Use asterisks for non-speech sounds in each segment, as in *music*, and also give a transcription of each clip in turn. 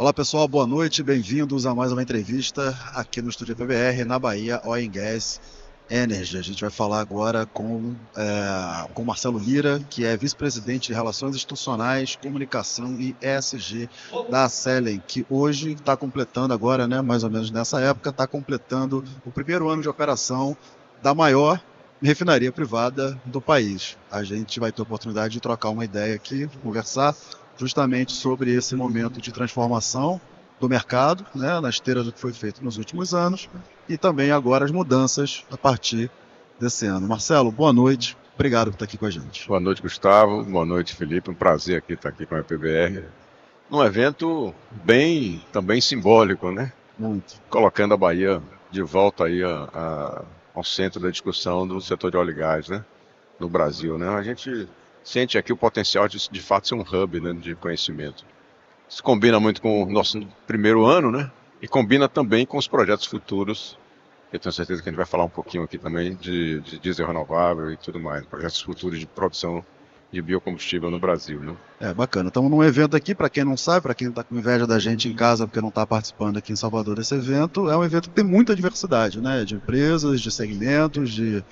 Olá pessoal, boa noite, bem-vindos a mais uma entrevista aqui no Estúdio PBR na Bahia Oil and Gas Energy. A gente vai falar agora com é, com Marcelo Lira, que é vice-presidente de Relações Institucionais, Comunicação e ESG da Selen, que hoje está completando agora, né, mais ou menos nessa época, está completando o primeiro ano de operação da maior refinaria privada do país. A gente vai ter a oportunidade de trocar uma ideia aqui, conversar justamente sobre esse momento de transformação do mercado, né, na esteira do que foi feito nos últimos anos, e também agora as mudanças a partir desse ano. Marcelo, boa noite. Obrigado por estar aqui com a gente. Boa noite, Gustavo. Boa noite, Felipe. Um prazer aqui estar aqui com a PBR. Num evento bem também simbólico, né? Muito. Colocando a Bahia de volta aí a, a, ao centro da discussão do setor de óleo e gás, né? No Brasil, né? A gente sente aqui o potencial de, de fato ser um hub né, de conhecimento. Isso combina muito com o nosso primeiro ano, né? E combina também com os projetos futuros. Eu tenho certeza que a gente vai falar um pouquinho aqui também de, de diesel renovável e tudo mais. Projetos futuros de produção de biocombustível no Brasil. Né? É, bacana. Estamos num evento aqui, para quem não sabe, para quem está com inveja da gente em casa porque não está participando aqui em Salvador desse evento, é um evento que tem muita diversidade, né? De empresas, de segmentos, de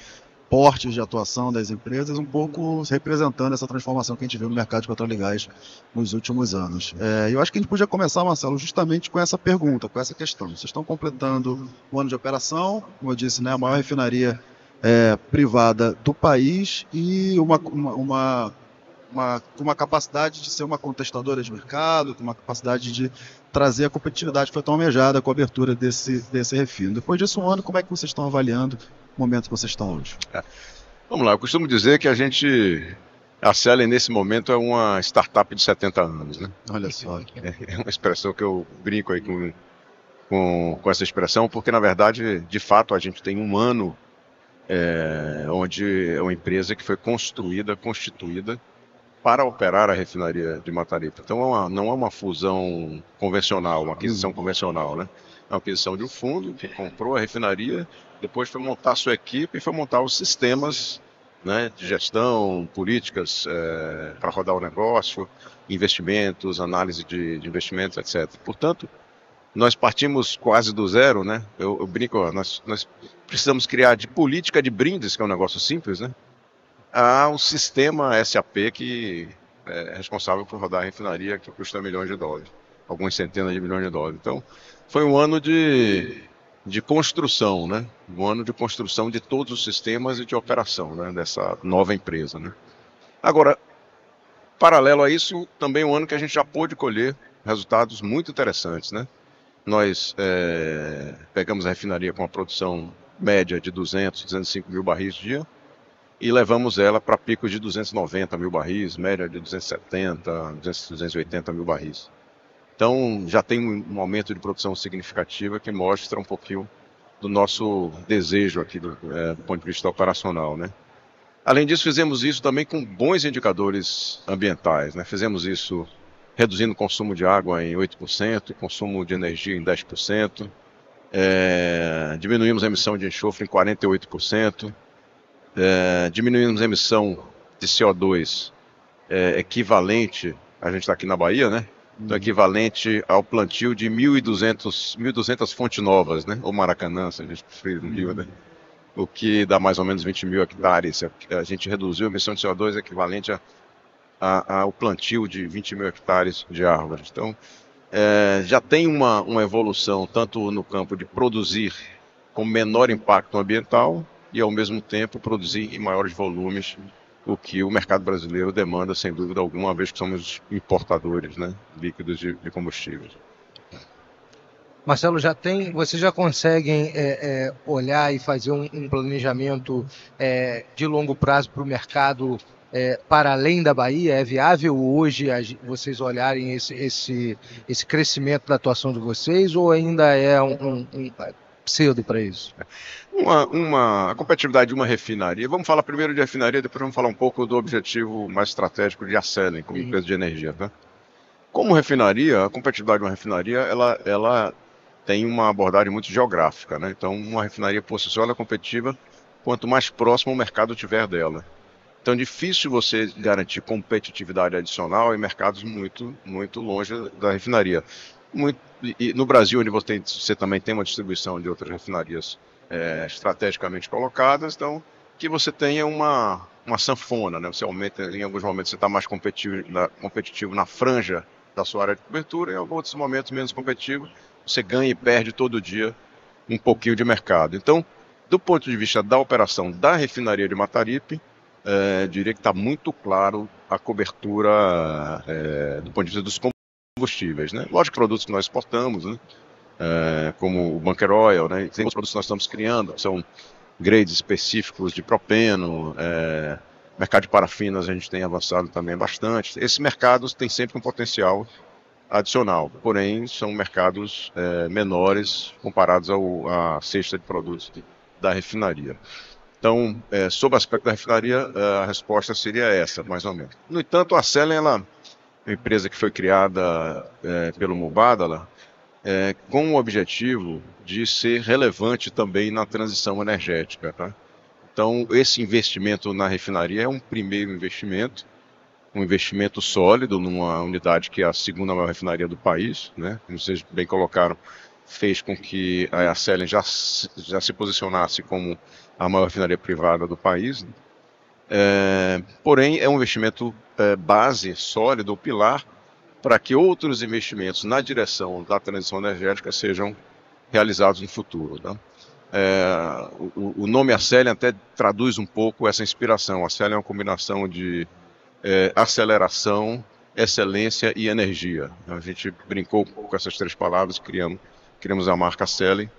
portes de atuação das empresas, um pouco representando essa transformação que a gente viu no mercado de petróleo e gás nos últimos anos. É, eu acho que a gente podia começar, Marcelo, justamente com essa pergunta, com essa questão. Vocês estão completando o ano de operação, como eu disse, né, a maior refinaria é, privada do país e uma, uma, uma uma, uma capacidade de ser uma contestadora de mercado, com uma capacidade de trazer a competitividade que foi tão almejada com a abertura desse, desse refino. Depois disso, um ano, como é que vocês estão avaliando momento que vocês estão hoje? É. Vamos lá, eu costumo dizer que a gente, a Celen nesse momento é uma startup de 70 anos, né? Olha só. É, é uma expressão que eu brinco aí com, com, com essa expressão, porque na verdade, de fato, a gente tem um ano é, onde é uma empresa que foi construída, constituída, para operar a refinaria de Mataripa. Então é uma, não é uma fusão convencional, uma aquisição convencional, né? Aquisição de um fundo que comprou a refinaria, depois foi montar sua equipe e foi montar os sistemas né, de gestão, políticas é, para rodar o negócio, investimentos, análise de, de, investimentos, etc. Portanto, nós partimos quase do zero, né? Eu, eu brinco, nós, nós precisamos criar de política de brindes, que é um negócio simples, né? a um sistema SAP que é responsável por rodar a refinaria que custa milhões de dólares, algumas centenas de milhões de dólares. Então, foi um ano de, de construção, né? Um ano de construção de todos os sistemas e de operação, né? Dessa nova empresa, né? Agora, paralelo a isso, também um ano que a gente já pôde colher resultados muito interessantes, né? Nós é, pegamos a refinaria com uma produção média de 200, 205 mil barris dia, e levamos ela para picos de 290 mil barris, média de 270, 280 mil barris. Então já tem um aumento de produção significativa que mostra um pouquinho do nosso desejo aqui do, é, do ponto de vista operacional, né? Além disso, fizemos isso também com bons indicadores ambientais, né? Fizemos isso reduzindo o consumo de água em 8%, consumo de energia em 10%, é, diminuímos a emissão de enxofre em 48%, é, diminuímos a emissão de CO2 é, equivalente, a gente está aqui na Bahia, né? Então, equivalente ao plantio de 1.200, 1.200 fontes novas, né? Ou Maracanã, se a gente preferir no Rio, né? O que dá mais ou menos 20 mil hectares. A gente reduziu a emissão de CO2 equivalente a, a, ao plantio de 20 mil hectares de árvores. Então, é, já tem uma, uma evolução tanto no campo de produzir com menor impacto ambiental, e, ao mesmo tempo, produzir em maiores volumes o que o mercado brasileiro demanda, sem dúvida alguma, vez que somos importadores né, líquidos de, de combustíveis. Marcelo, já tem, vocês já conseguem é, é, olhar e fazer um, um planejamento é, de longo prazo para o mercado é, para além da Bahia? É viável hoje vocês olharem esse, esse, esse crescimento da atuação de vocês ou ainda é um, um, um cedo para isso? Uma, uma, a competitividade de uma refinaria. Vamos falar primeiro de refinaria, depois vamos falar um pouco do objetivo mais estratégico de Acelen, como uhum. empresa de energia. Tá? Como refinaria, a competitividade de uma refinaria, ela, ela tem uma abordagem muito geográfica. Né? Então, uma refinaria por si só é competitiva quanto mais próximo o mercado tiver dela. Então, difícil você garantir competitividade adicional em mercados muito, muito longe da refinaria. Muito, e no Brasil, onde você, tem, você, também tem uma distribuição de outras refinarias é, estrategicamente colocadas, então que você tenha uma, uma sanfona, né? Você aumenta, em alguns momentos você está mais competitivo na, competitivo na franja da sua área de cobertura, em outros momentos menos competitivo, você ganha e perde todo dia um pouquinho de mercado. Então, do ponto de vista da operação da refinaria de Mataripe, é, diria que está muito claro a cobertura é, do ponto de vista dos combustíveis. Né? Lógico que produtos que nós exportamos, né? É, como o bunker oil, né? tem outros produtos que nós estamos criando, são grades específicos de propeno, é, mercado de parafinas a gente tem avançado também bastante. Esses mercados têm sempre um potencial adicional, porém são mercados é, menores comparados ao, à cesta de produtos da refinaria. Então, é, sob o aspecto da refinaria, é, a resposta seria essa, mais ou menos. No entanto, a Selen, ela, empresa que foi criada é, pelo Mubadala, é, com o objetivo de ser relevante também na transição energética. Tá? Então, esse investimento na refinaria é um primeiro investimento, um investimento sólido numa unidade que é a segunda maior refinaria do país, né? como vocês bem colocaram, fez com que a Selen já, já se posicionasse como a maior refinaria privada do país. Né? É, porém, é um investimento é, base, sólido, pilar, para que outros investimentos na direção da transição energética sejam realizados no futuro. Né? É, o, o, nome Acelian até traduz um pouco essa inspiração. Acelian é uma combinação de é, aceleração, excelência e energia. A gente brincou com essas três palavras, criamos criamos a marca Celi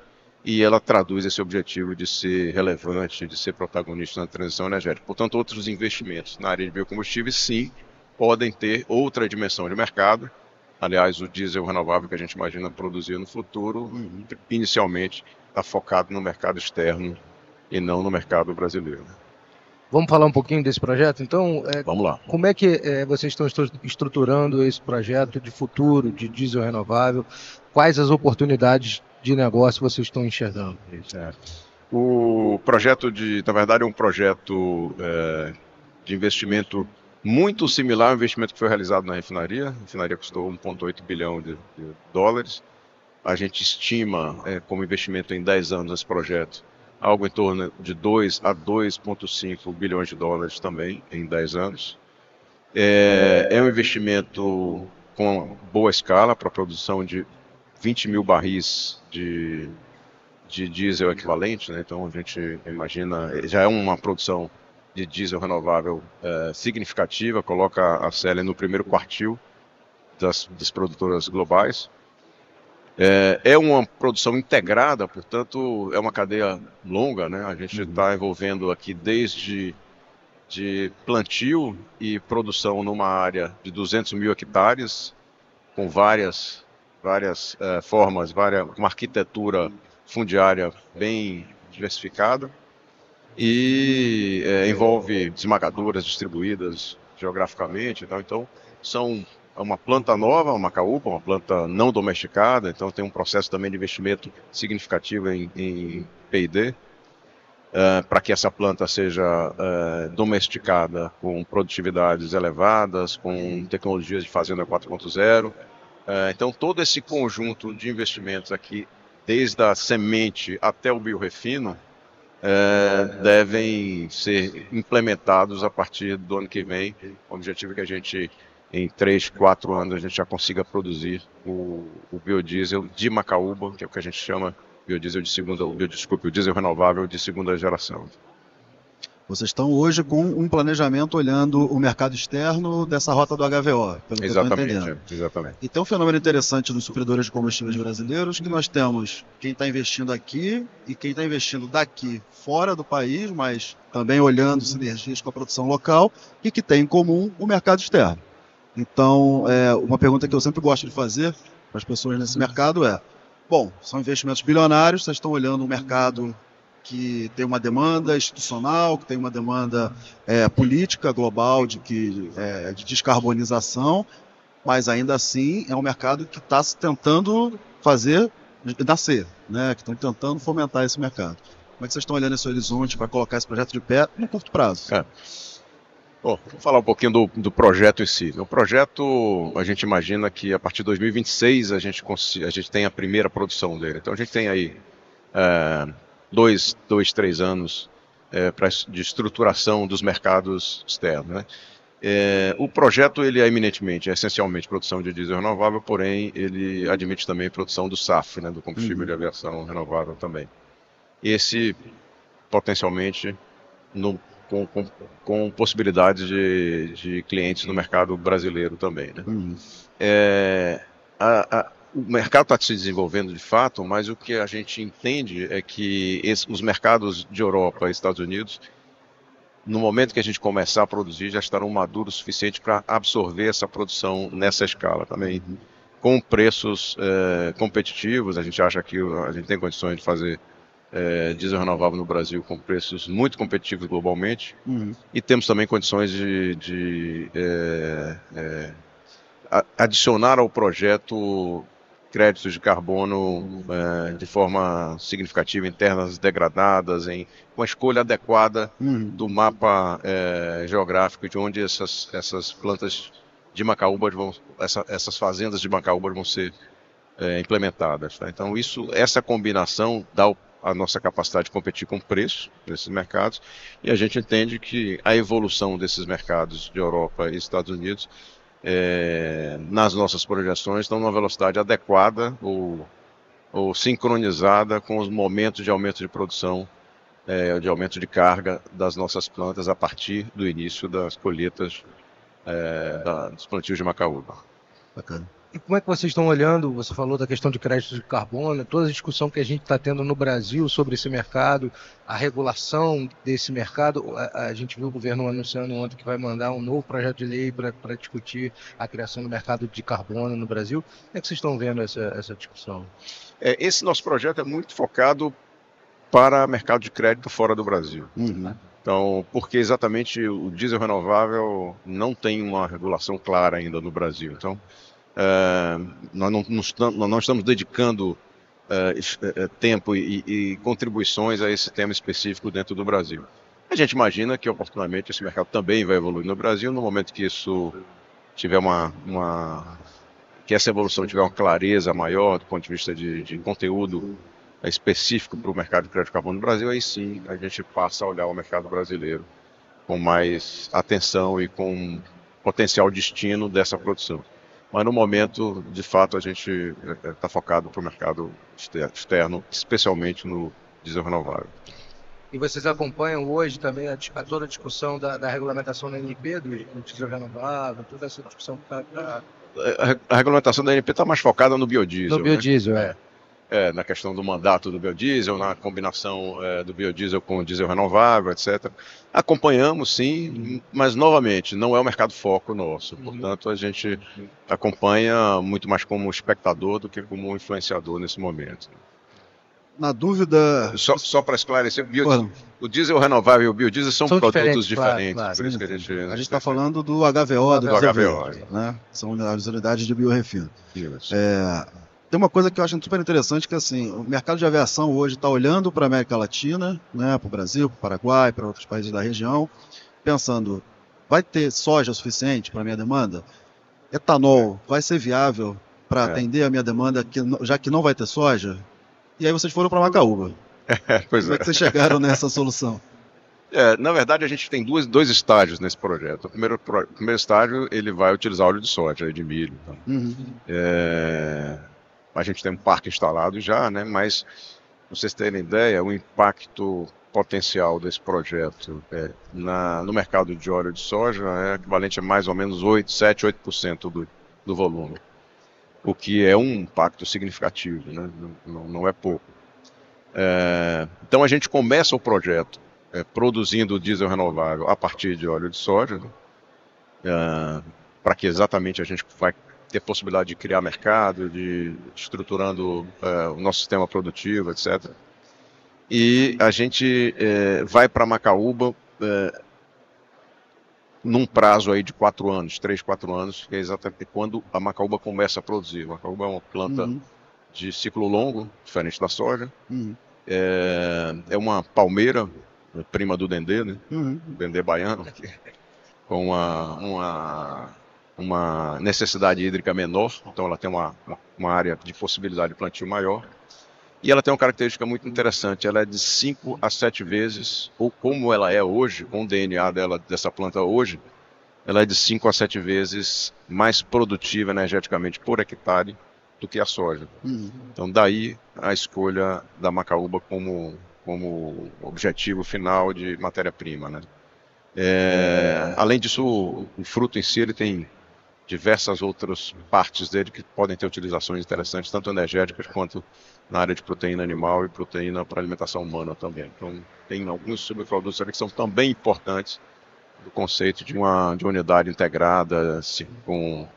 e ela traduz esse objetivo de ser relevante, de ser protagonista na transição energética. Portanto, outros investimentos na área de biocombustíveis, sim, podem ter outra dimensão de mercado. Aliás, o diesel renovável que a gente imagina produzir no futuro, inicialmente, está focado no mercado externo e não no mercado brasileiro. Vamos falar um pouquinho desse projeto, então? É, Vamos lá. Como é que é, vocês estão estruturando esse projeto de futuro de diesel renovável? Quais as oportunidades de negócio vocês estão enxergando? É. O projeto de, na verdade, é um projeto é, de investimento muito similar ao investimento que foi realizado na refinaria. A refinaria custou 1,8 bilhão de, de, dólares. A gente estima, é, como investimento em 10 anos, esse projeto algo em torno de 2 a 2,5 bilhões de dólares também em 10 anos. É, é um investimento com boa escala para a produção de 20 mil barris de, de diesel equivalente, né? então a gente imagina, já é uma produção de diesel renovável é, significativa, coloca a Célia no primeiro quartil das, das produtoras globais. É, é, uma produção integrada, portanto, é uma cadeia longa, né? A gente está uhum. envolvendo aqui desde de plantio e produção numa área de 200 mil hectares, com várias, várias é, formas, várias, uma arquitetura fundiária bem diversificada e é, envolve esmagadoras distribuídas geograficamente, então são é uma planta nova, uma caúpa, uma planta não domesticada, então tem um processo também de investimento significativo em, em P&D, uh, eh, para que essa planta seja uh, domesticada com produtividades elevadas, com tecnologias de fazenda 4.0. Eh, então todo esse conjunto de investimentos aqui, desde a semente até o biorefino, devem ser implementados a partir do ano que vem. O objetivo é que a gente em 3, 4 anos a gente já consiga produzir o, o biodiesel de Macaúba, que é o que a gente chama biodiesel de segunda, bio, desculpe, o diesel renovável de segunda geração. Vocês estão hoje com um planejamento olhando o mercado externo dessa rota do HVO, pelo exatamente, que eu entendendo. Exatamente. E tem um fenômeno interessante dos supridores de combustíveis brasileiros, que nós temos quem está investindo aqui e quem está investindo daqui, fora do país, mas também olhando sinergias com a produção local, e que tem em comum o mercado externo. Então, é, uma pergunta que eu sempre gosto de fazer para as pessoas nesse mercado é: bom, são investimentos bilionários, vocês estão olhando um mercado que tem uma demanda institucional, que tem uma demanda é, política global de, que, é, de descarbonização, mas ainda assim é um mercado que está tentando fazer nascer, né? que estão tentando fomentar esse mercado. Como é que vocês estão olhando esse horizonte para colocar esse projeto de pé no curto prazo? É. Bom, vou falar um pouquinho do, do projeto em si. O projeto, a gente imagina que a partir de 2026 a gente, a gente tem a primeira produção dele. Então a gente tem aí é, dois, dois, três anos é, pra, de estruturação dos mercados externos. Né? É, o projeto ele é eminentemente, é essencialmente produção de diesel renovável, porém ele admite também produção do SAF, né, do combustível uhum. de aviação renovável também. Esse potencialmente no com, com, com possibilidades de, de, clientes no mercado brasileiro também. Né? Uhum. É, a, a, o mercado está se desenvolvendo de fato, mas o que a gente entende é que esse, os mercados de Europa e Estados Unidos, no momento que a gente começar a produzir, já estarão maduros o suficiente para absorver essa produção nessa escala também. Uhum. Com preços é, competitivos, a gente acha que a gente tem condições de fazer é, diesel renovável no Brasil com preços muito competitivos globalmente uhum. e temos também condições de, de é, adicionar ao projeto créditos de carbono é, de forma significativa em terras degradadas, em uma escolha adequada uhum. do mapa é, geográfico de onde essas, essas plantas de macaúbas vão, essa, essas fazendas de macaúbas vão ser é, implementadas. Tá? Então isso, essa combinação dá a nossa capacidade de competir com preço nesses mercados e a gente entende que a evolução desses mercados de Europa e Estados Unidos é, nas nossas projeções estão numa velocidade adequada ou, ou sincronizada com os momentos de aumento de produção, é, de aumento de carga das nossas plantas a partir do início das colheitas é, da, dos plantios de macaúba. Bacana. E como é que vocês estão olhando? Você falou da questão de crédito de carbono, toda a discussão que a gente está tendo no Brasil sobre esse mercado, a regulação desse mercado. A, a, gente viu o governo anunciando ontem que vai mandar um novo projeto de lei para discutir a criação do mercado de carbono no Brasil. Como é que vocês estão vendo essa, essa discussão? É, esse nosso projeto é muito focado para mercado de crédito fora do Brasil. Uhum. Então, porque exatamente o diesel renovável não tem uma regulação clara ainda no Brasil. Então, Uh, nós, não, nós, não, estamos dedicando uh, tempo e, e, contribuições a esse tema específico dentro do Brasil. A gente imagina que, oportunamente, esse mercado também vai evoluir no Brasil no momento que isso tiver uma, uma que essa evolução tiver uma clareza maior do ponto de vista de, de conteúdo específico para o mercado de crédito carbono no Brasil, aí sim a gente passa a olhar o mercado brasileiro com mais atenção e com potencial destino dessa produção. Mas no momento, de fato, a gente está é, focado para o mercado externo, especialmente no diesel renovável. E vocês acompanham hoje também a, a toda a discussão da, da, regulamentação da NP do, do diesel renovável, toda essa discussão que está. Tá... A, a, regulamentação da NP está mais focada no biodiesel. No biodiesel, né? é é, na questão do mandato do biodiesel, na combinação é, do biodiesel com o diesel renovável, etc. Acompanhamos, sim, mas novamente não é o mercado foco nosso. Uhum. Portanto, a gente acompanha muito mais como espectador do que como influenciador nesse momento. Na dúvida. Só, só para esclarecer, bio... o diesel renovável e o biodiesel são, são produtos diferentes. Claro, claro. a gente está falando do HVO, do, do HVO, né? São as unidades de biorefino. Isso. É, tem uma coisa que eu acho super interessante que assim, o mercado de aviação hoje está olhando para a América Latina, né, para o Brasil, para o Paraguai, para outros países da região, pensando, vai ter soja suficiente para a minha demanda? Etanol vai ser viável para é. atender a minha demanda, que, já que não vai ter soja? E aí vocês foram para Macaúba. *laughs* É, pois Como é. que vocês chegaram nessa solução? É, na verdade, a gente tem duas, dois estágios nesse projeto. O primeiro, primeiro estágio ele vai utilizar óleo de soja, de milho. Então. Uhum. É, a gente tem um parque instalado já, né? Mas, vocês terem ideia, o impacto potencial desse projeto é, na, no mercado de óleo de soja é equivalente a mais ou menos 8, 7, 8% do, do volume, o que é um impacto significativo, né? não, não é pouco. É, então a gente começa o projeto é, produzindo diesel renovável a partir de óleo de soja, né? é, para que exatamente a gente vai ter possibilidade de criar mercado, de estruturando é, o nosso sistema produtivo, etc. E a gente é, vai para Macaúba é, num prazo aí de quatro anos, três, quatro anos, que é exatamente quando a Macaúba começa a produzir. A Macaúba é uma planta uhum. de ciclo longo, diferente da soja. Uhum. É, é, uma palmeira, prima do dendê, né? Uhum. Dendê baiano. *laughs* com uma, uma, uma necessidade hídrica menor, então ela tem uma, uma área de possibilidade de plantio maior. E ela tem uma característica muito interessante, ela é de 5 a 7 vezes, ou como ela é hoje, com o DNA dela, dessa planta hoje, ela é de 5 a 7 vezes mais produtiva energeticamente por hectare do que a soja. Uhum. Então daí a escolha da macaúba como, como objetivo final de matéria-prima. Né? É, além disso, o, o, fruto em si ele tem diversas outras partes dele que podem ter utilizações interessantes, tanto energéticas quanto na área de proteína animal e proteína para alimentação humana também. Então tem alguns subprodutos ali que são também importantes do conceito de uma, de uma unidade integrada assim, com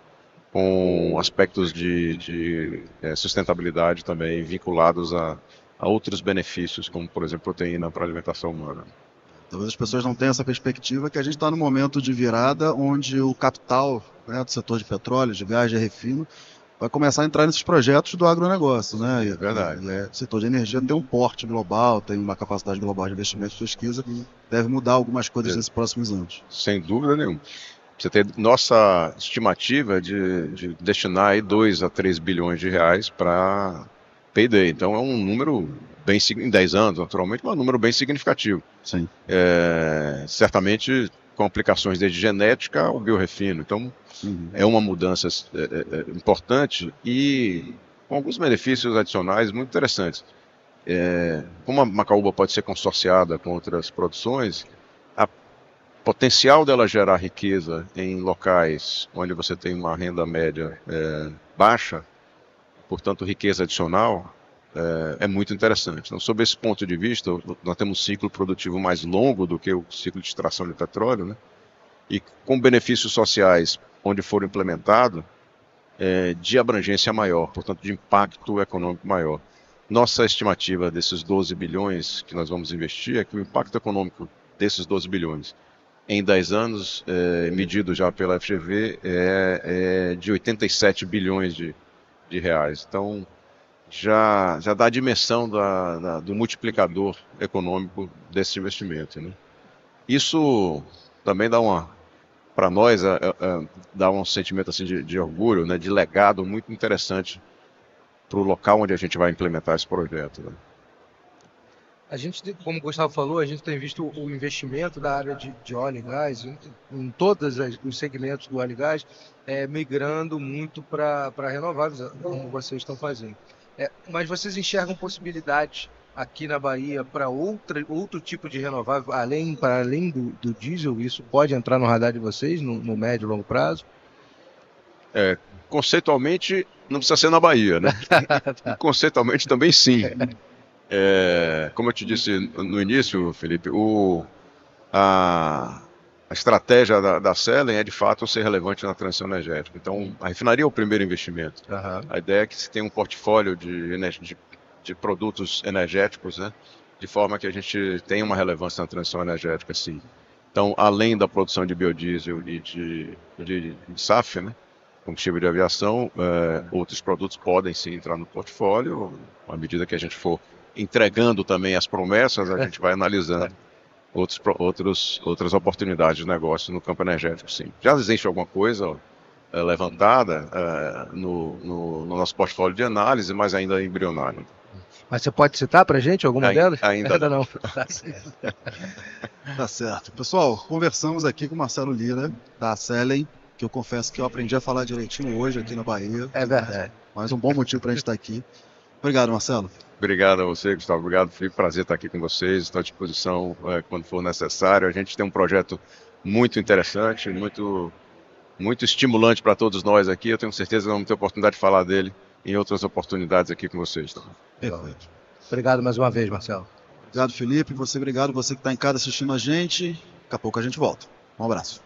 com aspectos de, de é, sustentabilidade também vinculados a, a outros benefícios, como, por exemplo, proteína para alimentação humana. Talvez as pessoas não tenham essa perspectiva que a gente está no momento de virada onde o capital né, do setor de petróleo, de gás, de refino, vai começar a entrar nesses projetos do agronegócio. Né? É verdade. É, o setor de energia tem um porte global, tem uma capacidade global de investimento e pesquisa, deve mudar algumas coisas é. nesses próximos anos. Sem dúvida nenhuma. Você tem nossa estimativa de, de destinar aí 2 a 3 bilhões de reais para Payday. Então é um número bem em 10 anos, naturalmente, mas um número bem significativo. Sim. É, certamente com aplicações desde genética ao biorefino. Então uhum. é uma mudança é, é, é, importante e com alguns benefícios adicionais muito interessantes. É, como a macaúba pode ser consorciada com outras produções, potencial dela gerar riqueza em locais onde você tem uma renda média é, baixa, portanto riqueza adicional, é, é, muito interessante. Então, sob esse ponto de vista, nós temos um ciclo produtivo mais longo do que o ciclo de extração de petróleo, né? e com benefícios sociais onde foram implementados, é, de abrangência maior, portanto de impacto econômico maior. Nossa estimativa desses 12 bilhões que nós vamos investir é que o impacto econômico desses 12 bilhões em 10 anos, é, medido já pela FGV, é, é, de 87 bilhões de, de reais. Então, já, já dá a dimensão da, da, do multiplicador econômico desse investimento. Né? Isso também dá uma, para nós, é, é, dá um sentimento assim, de, de orgulho, né, de legado muito interessante para o local onde a gente vai implementar esse projeto. Né? A gente, como o Gustavo falou, a gente tem visto o investimento da área de, de óleo e gás, em, em todos os segmentos do óleo e gás, é, migrando muito para renováveis, como vocês estão fazendo. É, mas vocês enxergam possibilidades aqui na Bahia para outro tipo de renovável, além, para além do, do, diesel? Isso pode entrar no radar de vocês no, no médio e longo prazo? É, conceitualmente, não precisa ser na Bahia, né? *laughs* conceitualmente também sim. É, como eu te disse no início, Felipe, o, a, a estratégia da, da Selen é de fato ser relevante na transição energética. Então, a refinaria é o primeiro investimento. Uhum. A ideia é que se tenha um portfólio de, de, de, produtos energéticos, né, de forma que a gente tenha uma relevância na transição energética, sim. Então, além da produção de biodiesel e de, de, de SAF, né, combustível de aviação, é, outros produtos podem sim entrar no portfólio, à medida que a gente for entregando também as promessas, a *laughs* gente vai analisando outros, outros, outras oportunidades de negócio no campo energético, sim. Já existe alguma coisa é, levantada é, no, no, no, nosso portfólio de análise, mas ainda embrionário. Mas você pode citar para a gente alguma ainda, delas? Ainda, ainda não. *laughs* Tá certo. tá certo. Pessoal, conversamos aqui com o Marcelo Lira, da Selen, que eu confesso que eu aprendi a falar direitinho hoje aqui na Bahia. É verdade. Mais um bom motivo para a gente estar aqui. Obrigado, Marcelo. Obrigado a você, Gustavo. Obrigado, Felipe. Prazer estar aqui com vocês. Estou à disposição é, quando for necessário. A gente tem um projeto muito interessante, muito, muito estimulante para todos nós aqui. Eu tenho certeza que vamos ter a oportunidade de falar dele em outras oportunidades aqui com vocês. Perfeito. Obrigado mais uma vez, Marcelo. Obrigado, Felipe. Você, obrigado. Você que está em casa assistindo a gente. Daqui a pouco a gente volta. Um abraço.